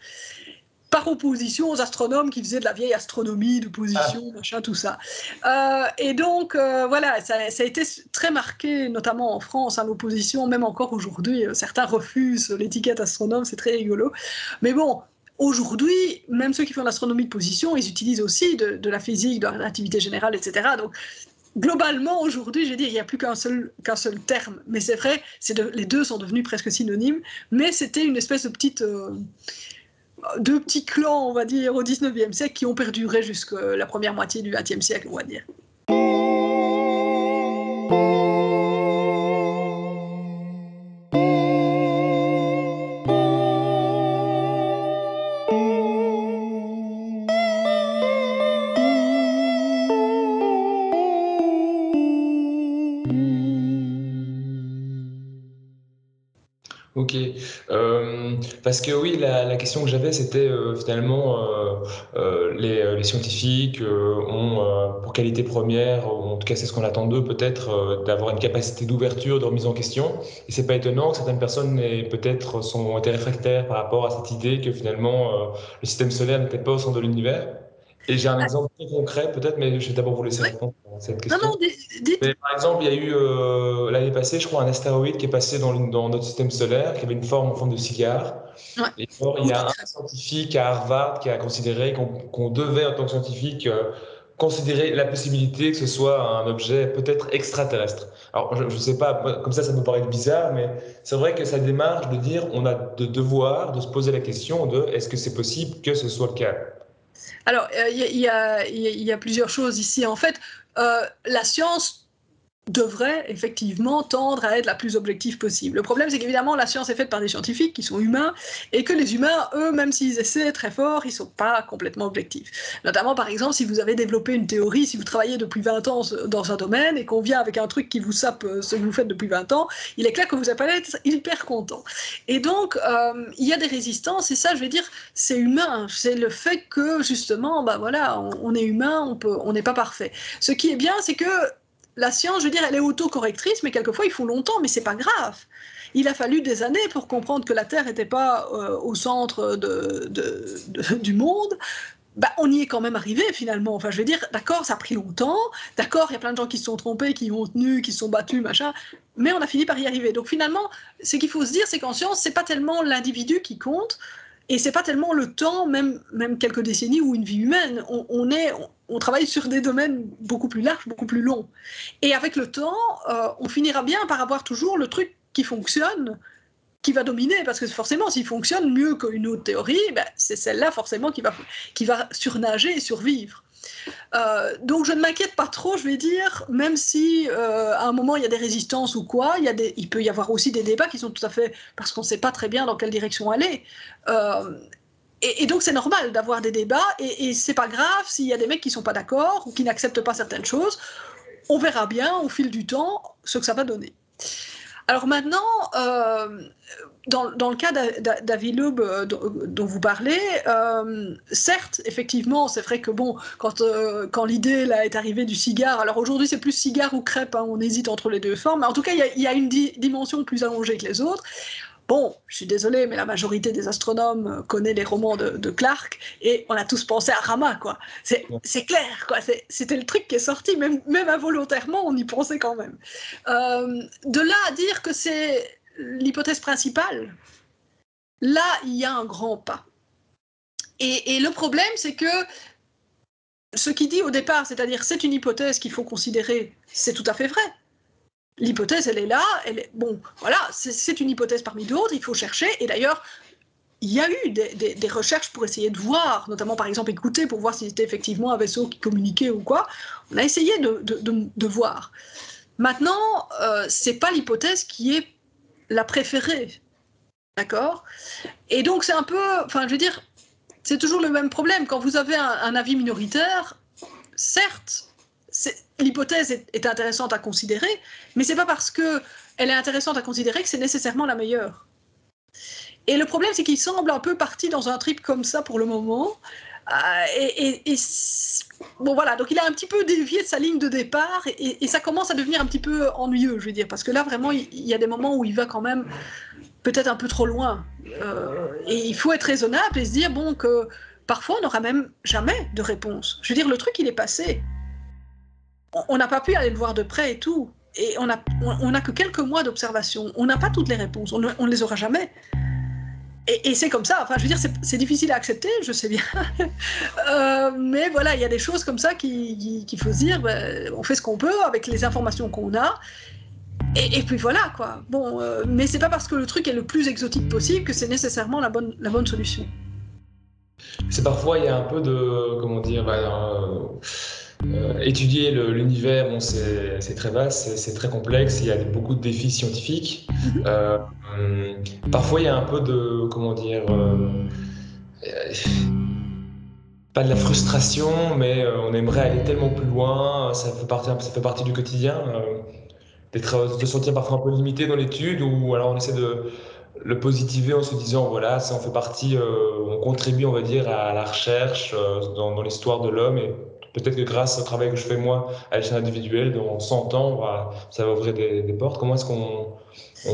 par opposition aux astronomes qui faisaient de la vieille astronomie, de position, ah. machin, tout ça. Euh, et donc, euh, voilà, ça, ça, a été très marqué, notamment en France, à hein, l'opposition, même encore aujourd'hui. Euh, certains refusent l'étiquette astronome, c'est très rigolo. Mais bon, aujourd'hui, même ceux qui font de l'astronomie de position, ils utilisent aussi de, de, la physique, de la relativité générale, etc. Donc, globalement, aujourd'hui, je vais dire, il n'y a plus qu'un seul, qu'un seul terme. Mais c'est vrai, de, les deux sont devenus presque synonymes. Mais c'était une espèce de petite deux petits clans, on va dire, au 19e siècle qui ont perduré jusqu'à la première moitié du 20e siècle, on va dire. Ok. Euh, parce que oui, la, la question que j'avais, c'était euh, finalement euh, euh les, les, scientifiques euh, ont pour qualité première, ou en tout cas c'est ce qu'on attend d'eux peut-être, d'avoir une capacité d'ouverture, de remise en question. Et c'est pas étonnant que certaines personnes peut-être sont été réfractaires par rapport à cette idée que finalement le système solaire n'était pas au centre de l'univers. Et j'ai un exemple très concret, peut-être, mais je vais d'abord vous laisser répondre à cette question. Non, non, dites. Mais, par exemple, il y a eu euh, l'année passée, je crois, un astéroïde qui est passé dans, dans, notre système solaire, qui avait une forme en forme de cigare. Ouais. Et alors, il y a un scientifique à Harvard qui a considéré qu'on qu devait, en tant que scientifique, euh, considérer la possibilité que ce soit un objet peut-être extraterrestre. Alors, je ne sais pas, comme ça, ça me paraît bizarre, mais c'est vrai que ça démarche de dire on a de devoir de se poser la question de est-ce que c'est possible que ce soit le cas? Alors, il euh, y, y, y, a plusieurs choses ici. En fait, la science devrait effectivement tendre à être la plus objective possible. Le problème, c'est qu'évidemment, la science est faite par des scientifiques qui sont humains et que les humains, eux, même s'ils essaient très fort, ils ne sont pas complètement objectifs. Notamment, par exemple, si vous avez développé une théorie, si vous travaillez depuis 20 ans dans un domaine et qu'on vient avec un truc qui vous sape euh, ce que vous faites depuis 20 ans, il est clair que vous n'allez pas être hyper content. Et donc, euh, il y a des résistances et ça, je vais dire, c'est humain. C'est le fait que, justement, bah voilà, on, est humain, on peut, on n'est pas parfait. Ce qui est bien, c'est que la science, je veux dire, elle est autocorrectrice, mais quelquefois il faut longtemps, mais c'est pas grave. Il a fallu des années pour comprendre que la Terre n'était pas euh, au centre du monde. Bah, on y est quand même arrivé finalement. Enfin, je veux dire, d'accord, ça a pris longtemps. D'accord, il y a plein de gens qui se sont trompés, qui ont tenu, qui se sont battus, machin. Mais on a fini par y arriver. Donc finalement, ce qu'il faut se dire, c'est qu'en science, c'est pas tellement l'individu qui compte, et c'est pas tellement le temps, même, même quelques décennies ou une vie humaine. On, est, on, travaille sur des domaines beaucoup plus larges, beaucoup plus longs. Et avec le temps, euh, on finira bien par avoir toujours le truc qui fonctionne, qui va dominer, parce que forcément, s'il fonctionne mieux qu'une autre théorie, ben, c'est celle-là forcément qui va, qui va surnager et survivre. Euh, donc je ne m'inquiète pas trop, je vais dire, même si euh, à un moment il y a des résistances ou quoi, il, peut y avoir aussi des débats qui sont tout à fait parce qu'on ne sait pas très bien dans quelle direction aller. Euh, et, et, donc c'est normal d'avoir des débats et, et c'est pas grave s'il y a des mecs qui sont pas d'accord ou qui n'acceptent pas certaines choses. On verra bien au fil du temps ce que ça va donner. Alors maintenant, euh, dans, le cas d'Avilub euh, dont vous parlez, euh, certes, effectivement, c'est vrai que bon, quand, l'idée est arrivée du cigare, alors aujourd'hui c'est plus cigare ou crêpe, hein, on hésite entre les deux formes, mais en tout cas il y, a une dimension plus allongée que les autres. Bon, je suis désolée, mais la majorité des astronomes connaît les romans de, Clark et on a tous pensé à Rama, quoi. C'est clair, quoi. C'était le truc qui est sorti, même, même involontairement, on y pensait quand même. Euh, de là à dire que c'est l'hypothèse principale, là, il y a un grand pas. Et, et le problème, c'est que ce qui dit au départ, c'est-à-dire c'est une hypothèse qu'il faut considérer, c'est tout à fait vrai. L'hypothèse, elle est là. Bon, voilà, c'est une hypothèse parmi d'autres. Il faut chercher. Et d'ailleurs, il y a eu des, recherches pour essayer de voir, notamment par exemple écouter pour voir si c'était effectivement un vaisseau qui communiquait ou quoi. On a essayé de, voir. Maintenant, euh, c'est pas l'hypothèse qui est la préférée. D'accord? Et donc, c'est un peu. Enfin, je veux dire, c'est toujours le même problème. Quand vous avez un avis minoritaire, certes, l'hypothèse est, intéressante à considérer, mais c'est pas parce que elle est intéressante à considérer que c'est nécessairement la meilleure. Et le problème, c'est qu'il semble un peu parti dans un trip comme ça pour le moment. Euh, et, bon voilà, donc il a un petit peu dévié de sa ligne de départ et, ça commence à devenir un petit peu ennuyeux, je veux dire, parce que là vraiment, il, y a des moments où il va quand même peut-être un peu trop loin. Euh, et il faut être raisonnable et se dire bon que parfois on n'aura même jamais de réponse. Je veux dire, le truc il est passé on n'a pas pu aller le voir de près et tout. Et on n'a on, a que quelques mois d'observation. On n'a pas toutes les réponses. On ne les aura jamais. Et, c'est comme ça. Enfin, je veux dire, c'est difficile à accepter, je sais bien. Euh, mais voilà, il y a des choses comme ça qu'il faut se dire. Ben, on fait ce qu'on peut avec les informations qu'on a. Et, puis voilà, quoi. Bon, euh, mais c'est pas parce que le truc est le plus exotique possible que c'est nécessairement la bonne, la bonne solution. C'est parfois, il y a un peu de. Comment dire ben, euh, euh, étudier l'univers, bon, c'est très vaste, c'est très complexe, il y a beaucoup de défis scientifiques. Mhm. Euh, parfois, il y a un peu de, comment dire, euh, pas de la frustration, mais on aimerait aller tellement plus loin, ça fait partie, ça fait partie du quotidien, de se sentir parfois un peu limité dans l'étude, ou alors on essaie de le positiver en se disant voilà, ça en fait partie, on contribue, on va dire, à la recherche dans, dans l'histoire de l'homme et peut-être que grâce au travail que je fais moi à l'échelle individuelle, dans 100 ans, ça va ouvrir des, des portes. Comment est-ce qu'on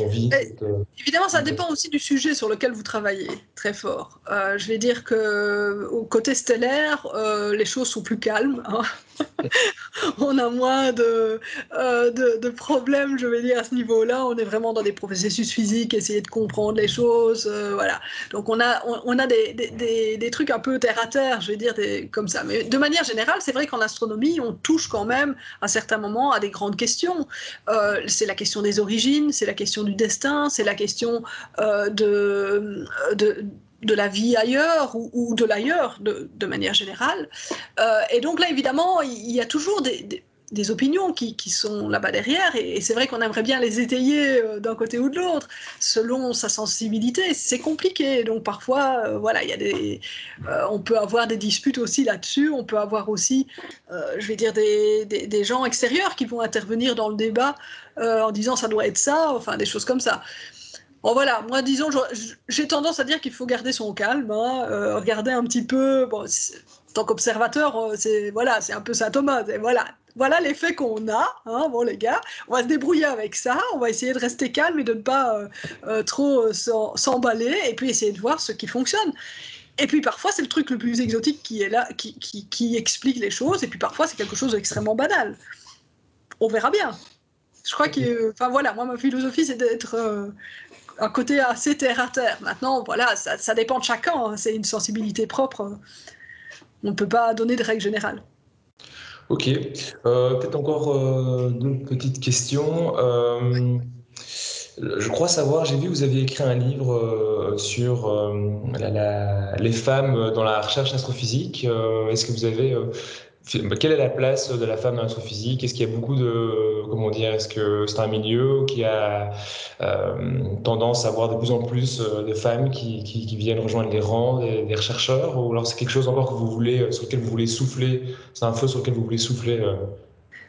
vit euh, Évidemment, ça dépend aussi du sujet sur lequel vous travaillez, très fort. Euh, je vais dire que au côté stellaire, euh, les choses sont plus calmes. Hein. on a moins de, de, de, problèmes, je vais dire, à ce niveau-là. On est vraiment dans des processus physiques, essayer de comprendre les choses. voilà. Donc, on a, on, a des, des, des, trucs un peu terre à terre, je vais dire, des, comme ça. Mais de manière générale, c'est vrai qu'en astronomie, on touche quand même à certains moments à des grandes questions. c'est la question des origines, c'est la question du destin, c'est la question euh, de, de, de, la vie ailleurs ou, de l'ailleurs de, de, manière générale. Euh, et donc là, évidemment, il y a toujours des, des opinions qui, qui sont là-bas derrière, et, c'est vrai qu'on aimerait bien les étayer euh, d'un côté ou de l'autre, selon sa sensibilité. C'est compliqué, donc parfois, voilà, il y a des, on peut avoir des disputes aussi là-dessus. On peut avoir aussi, je vais dire, des, des, gens extérieurs qui vont intervenir dans le débat euh, en disant ça doit être ça, enfin des choses comme ça. Bon voilà, moi disons, j'ai tendance à dire qu'il faut garder son calme, hein, euh, regarder un petit peu. Bon, en tant qu'observateur, euh, c'est voilà, c'est un peu ça Thomas. Voilà, voilà les faits qu'on a. Hein, bon les gars, on va se débrouiller avec ça. On va essayer de rester calme et de ne pas trop s'emballer, et puis essayer de voir ce qui fonctionne. Et puis parfois c'est le truc le plus exotique qui est là, qui explique les choses, et puis parfois c'est quelque chose d'extrêmement banal. On verra bien. Je crois que, enfin voilà, moi ma philosophie c'est d'être euh, un côté assez terre à terre. Maintenant, voilà, ça, dépend de chacun. Hein. C'est une sensibilité propre. On ne peut pas donner de règles générales. Ok. Euh, peut-être encore euh, deux petites questions. je crois savoir, j'ai vu que vous aviez écrit un livre sur les femmes dans la recherche astrophysique. Est-ce que vous avez quelle est la place de la femme dans l'astrophysique Est-ce qu'il y a beaucoup de, comment dire, est-ce que c'est un milieu qui a euh, tendance à avoir de plus en plus euh, de femmes qui, viennent rejoindre les rangs des, chercheurs Ou alors c'est quelque chose encore que vous voulez, sur lequel vous voulez souffler? C'est un feu sur lequel vous voulez souffler euh?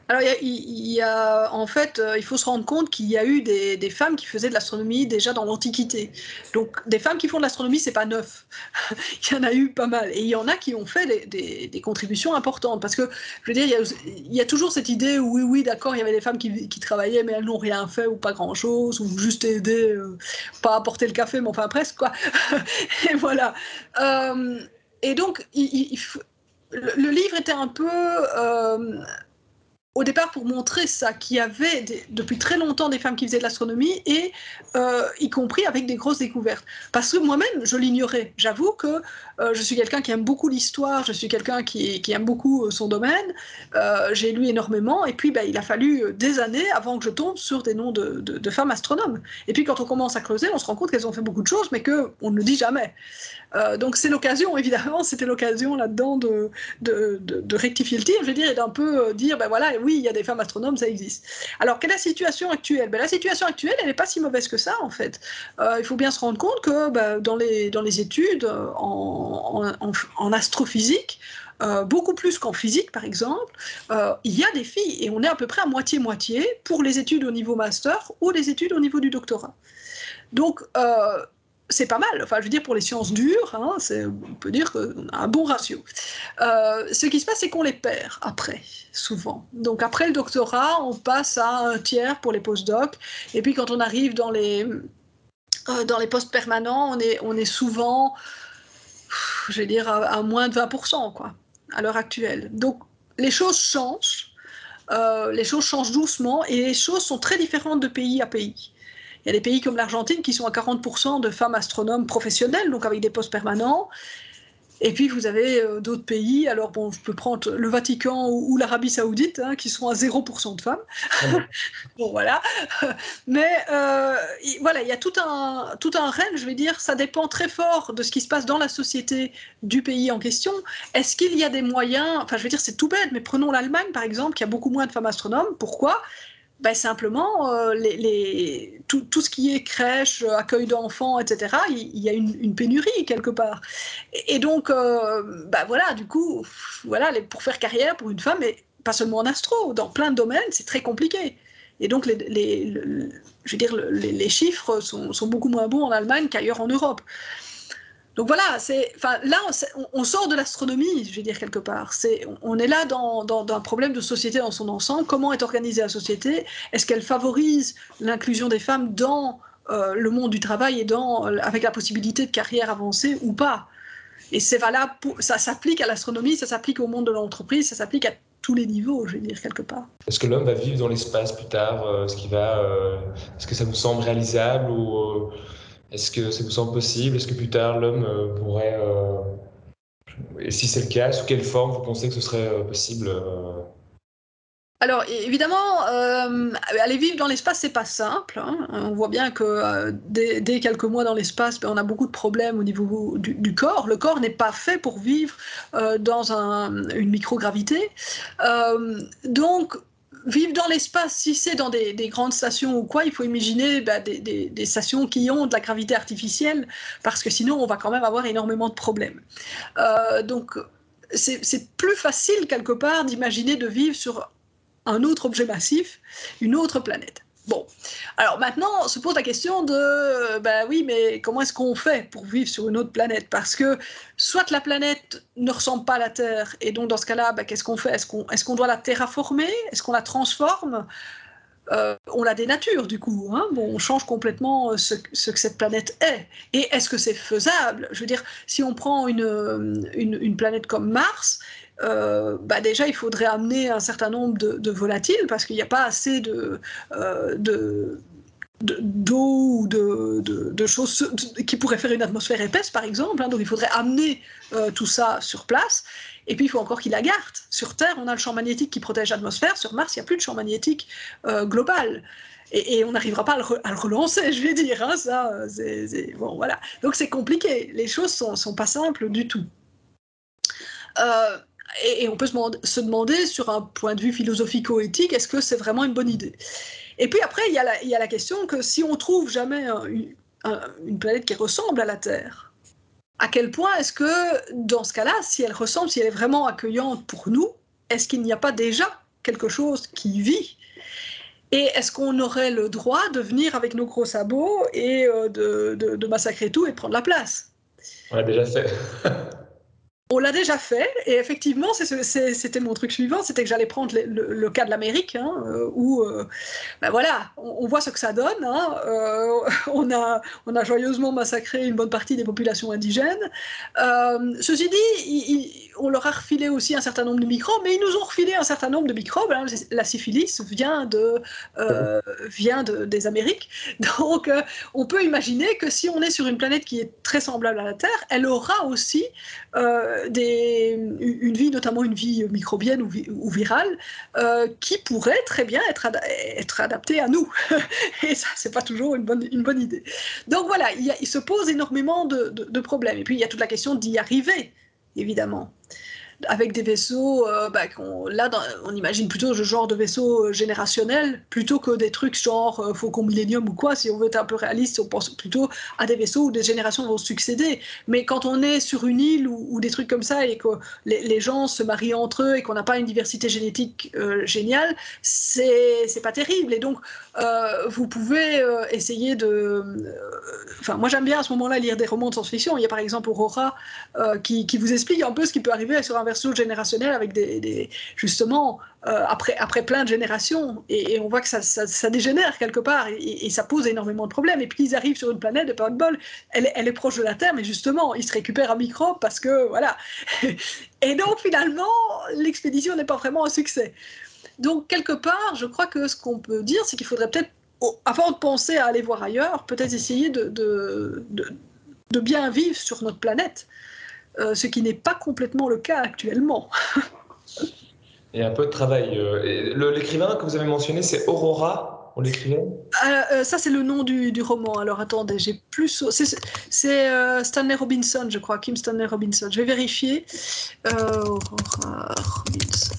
Alors, il y, a, en fait, euh, il faut se rendre compte qu'il y a eu des, femmes qui faisaient de l'astronomie déjà dans l'Antiquité. Donc, des femmes qui font de l'astronomie, c'est pas neuf. il y en a eu pas mal. Et il y en a qui ont fait des, contributions importantes. Parce que, je veux dire, il y a, toujours cette idée oui, oui, d'accord, il y avait des femmes qui, travaillaient, mais elles n'ont rien fait ou pas grand-chose, ou juste aidé, euh, pas apporter le café, mais enfin presque, quoi. et voilà. Euh, et donc, le, livre était un peu au départ pour montrer ça, qu'il y avait depuis très longtemps des femmes qui faisaient de l'astronomie, et euh, y compris avec des grosses découvertes. Parce que moi-même, je l'ignorais. J'avoue que euh, je suis quelqu'un qui aime beaucoup l'histoire, je suis quelqu'un qui, aime beaucoup euh, son domaine, j'ai lu énormément, et puis bah, il a fallu des années avant que je tombe sur des noms de, femmes astronomes. Et puis quand on commence à creuser, on se rend compte qu'elles ont fait beaucoup de choses, mais qu'on ne le dit jamais. donc c'est l'occasion, évidemment, c'était l'occasion là-dedans de, rectifier le tir, je veux dire, et d'un peu dire, ben voilà, oui, il y a des femmes astronomes, ça existe. Alors, quelle est la situation actuelle? Ben, La situation actuelle, elle n'est pas si mauvaise que ça, en fait. Euh, il faut bien se rendre compte que ben, dans, les, dans les études en, en, astrophysique, euh, beaucoup plus qu'en physique, par exemple, euh, il y a des filles, et on est à peu près à moitié-moitié pour les études au niveau master ou les études au niveau du doctorat. Donc, c'est pas mal. Enfin, je veux dire, pour les sciences dures, hein, on peut dire qu'on a un bon ratio. Euh, ce qui se passe, c'est qu'on les perd après, souvent. Donc, après le doctorat, on passe à un tiers pour les postdocs. Et puis, quand on arrive dans les, euh, dans les postes permanents, on est, on est souvent, je vais dire, à, moins de 20%, quoi, à l'heure actuelle. Donc, les choses changent. Euh, les choses changent doucement et les choses sont très différentes de pays à pays. Il y a des pays comme l'Argentine qui sont à 40% de femmes astronomes professionnelles, donc avec des postes permanents. Et puis vous avez euh, d'autres pays, alors bon, je peux prendre le Vatican ou, l'Arabie Saoudite, hein, qui sont à 0% de femmes. bon, voilà. Mais euh, voilà, il y a tout un, tout un règne, je vais dire, ça dépend très fort de ce qui se passe dans la société du pays en question. Est-ce qu'il y a des moyens, enfin je vais dire, c'est tout bête, mais prenons l'Allemagne par exemple, qui a beaucoup moins de femmes astronomes. Pourquoi? Ben simplement, euh, tout, ce qui est crèche, accueil d'enfants, etc., il, y a une, pénurie quelque part. Et, donc, ben voilà, du coup, voilà, pour faire carrière pour une femme, et pas seulement en astro, dans plein de domaines, c'est très compliqué. Et donc, les, je veux dire, les, chiffres sont, beaucoup moins bons en Allemagne qu'ailleurs en Europe. Donc voilà, c'est, enfin, là, on, sort de l'astronomie, je vais dire quelque part. C'est, on est là dans, dans, un problème de société dans son ensemble. Comment est organisée la société? Est-ce qu'elle favorise l'inclusion des femmes dans euh, le monde du travail et dans, euh, avec la possibilité de carrière avancée ou pas? Et c'est valable, ça s'applique à l'astronomie, ça s'applique au monde de l'entreprise, ça s'applique à tous les niveaux, je vais dire quelque part. Est-ce que l'homme va vivre dans l'espace plus tard euh, Est-ce qu'il va, est-ce que ça vous semble réalisable ou est-ce que ça vous semble possible? Est-ce que plus tard l'homme euh, pourrait, euh, et si c'est le cas, sous quelle forme vous pensez que ce serait euh, possible alors évidemment, aller vivre dans l'espace, c'est pas simple. Hein. On voit bien que dès, quelques mois dans l'espace, ben, on a beaucoup de problèmes au niveau du, corps. Le corps n'est pas fait pour vivre dans une microgravité. donc vivre dans l'espace, si c'est dans des, grandes stations ou quoi, il faut imaginer bah, des, stations qui ont de la gravité artificielle, parce que sinon on va quand même avoir énormément de problèmes. Euh, donc c'est plus facile quelque part d'imaginer de vivre sur un autre objet massif, une autre planète. Bon, alors maintenant, se pose la question de, ben oui, mais comment est-ce qu'on fait pour vivre sur une autre planète? Parce que soit la planète ne ressemble pas à la Terre, et donc dans ce cas-là, ben, qu'est-ce qu'on fait? Est-ce qu'on est qu'on doit la terraformer? Est-ce qu'on la transforme? Euh, on la dénature du coup. Hein on change complètement euh, ce, que cette planète est. Et est-ce que c'est faisable? Je veux dire, si on prend une, une, une planète comme Mars, euh, bah déjà, il faudrait amener un certain nombre de, volatiles parce qu'il n'y a pas assez de, euh, d'eau ou de, choses qui pourraient faire une atmosphère épaisse, par exemple. Hein. donc il faudrait amener euh, tout ça sur place. Et puis il faut encore qu'il la garde. Sur Terre, on a le champ magnétique qui protège l'atmosphère. Sur Mars, il n'y a plus de champ magnétique global. Et, on n'arrivera pas à le, relancer, je vais dire. Hein, ça, bon, voilà. Donc c'est compliqué. Les choses sont, sont pas simples du tout. Euh, et, on peut se demander, sur un point de vue philosophico-éthique, est-ce que c'est vraiment une bonne idée? Et puis après, il y, a la, question que si on trouve jamais une planète qui ressemble à la Terre, à quel point est-ce que, dans ce cas-là, si elle ressemble, si elle est vraiment accueillante pour nous, est-ce qu'il n'y a pas déjà quelque chose qui vit? Et est-ce qu'on aurait le droit de venir avec nos gros sabots et euh, de, massacrer tout et prendre la place? On l'a déjà fait. On l'a déjà fait, et effectivement, c'était mon truc suivant, c'était que j'allais prendre le, cas de l'Amérique, hein, euh, où, euh, ben voilà, on, voit ce que ça donne. Hein, on, a, on a joyeusement massacré une bonne partie des populations indigènes. ceci dit, on leur a refilé aussi un certain nombre de microbes, mais ils nous ont refilé un certain nombre de microbes. Hein. La syphilis vient, de, euh, vient de, des Amériques. Donc, euh, on peut imaginer que si on est sur une planète qui est très semblable à la Terre, elle aura aussi euh, une vie, notamment une vie microbienne ou, virale, qui pourrait très bien être, être adaptée à nous. Et ça, c'est pas toujours une bonne, idée. Donc voilà, il, se pose énormément de problèmes. Et puis, il y a toute la question d'y arriver évidemment avec des vaisseaux, euh, bah, là on imagine plutôt ce genre de vaisseau euh, générationnel plutôt que des trucs genre euh, Faucon Millennium ou quoi. Si on veut être un peu réaliste, on pense plutôt à des vaisseaux où des générations vont succéder. Mais quand on est sur une île ou, des trucs comme ça et que les, gens se marient entre eux et qu'on n'a pas une diversité génétique géniale, c'est pas terrible. Et donc vous pouvez essayer de. Enfin, moi j'aime bien à ce moment-là lire des romans de science-fiction. Il y a par exemple Aurora qui, qui, vous explique un peu ce qui peut arriver sur un verso générationnel avec des, justement euh, après, après plein de générations. Et, on voit que ça, ça, dégénère quelque part et, ça pose énormément de problèmes. Et puis ils arrivent sur une planète de pas de bol elle, elle, est proche de la Terre mais justement ils se récupèrent un microbe parce que voilà. Et donc finalement l'expédition n'est pas vraiment un succès. Donc quelque part je crois que ce qu'on peut dire c'est qu'il faudrait peut-être avant de penser à aller voir ailleurs peut-être essayer de, de, de bien vivre sur notre planète ce qui n'est pas complètement le cas actuellement. Il y a un peu de travail. Euh, l'écrivain que vous avez mentionné, c'est Aurora, on l'écrivait? Euh, Ça, c'est le nom du, roman. Alors attendez, j'ai plus. C'est Stanley Robinson, je crois, Kim Stanley Robinson. Je vais vérifier. Aurora Robinson.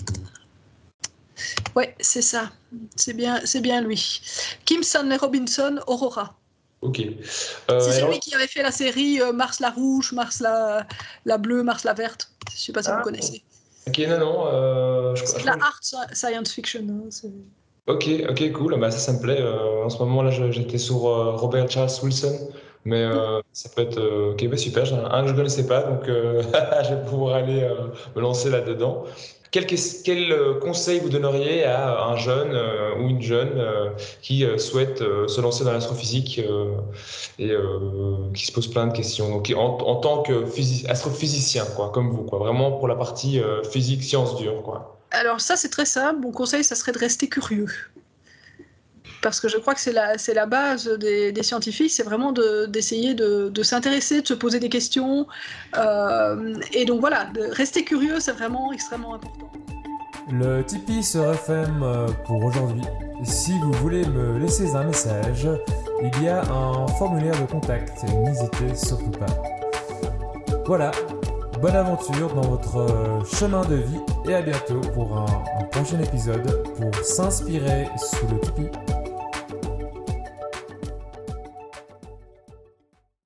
Ouais, c'est ça. C'est bien, c'est bien lui. Kim Stanley Robinson, Aurora. Ok. Euh, c'est celui qui avait fait la série euh, Mars la rouge, Mars la, la bleue, Mars la verte. Je ne sais pas si vous ah. connaissez. Ok, non, non. Euh, c'est de la art science fiction. Hein, ok, ok, cool. Bah, ça, ça me plaît. en ce moment, là, j'étais sur Robert Charles Wilson. Mais ça peut être ok, bah, super. Un que je ne connaissais pas, donc je vais pouvoir aller me lancer là-dedans. Quel, euh, conseil vous donneriez à un jeune euh, ou une jeune euh, qui souhaite se lancer dans l'astrophysique et qui se pose plein de questions Donc, en, tant qu'astrophysicien, comme vous, quoi, vraiment pour la partie physique, sciences dures, quoi? Alors ça, c'est très simple. Mon conseil, ça serait de rester curieux parce que je crois que c'est la, c'est la base des, scientifiques, c'est vraiment d'essayer de, s'intéresser, de se poser des questions. Euh, et donc voilà, de rester curieux, c'est vraiment extrêmement important. Le Tipeee se referme euh, pour aujourd'hui. Si vous voulez me laisser un message, il y a un formulaire de contact, n'hésitez surtout pas. Voilà, bonne aventure dans votre euh, chemin de vie et à bientôt pour un prochain épisode pour s'inspirer sous le Tipeee.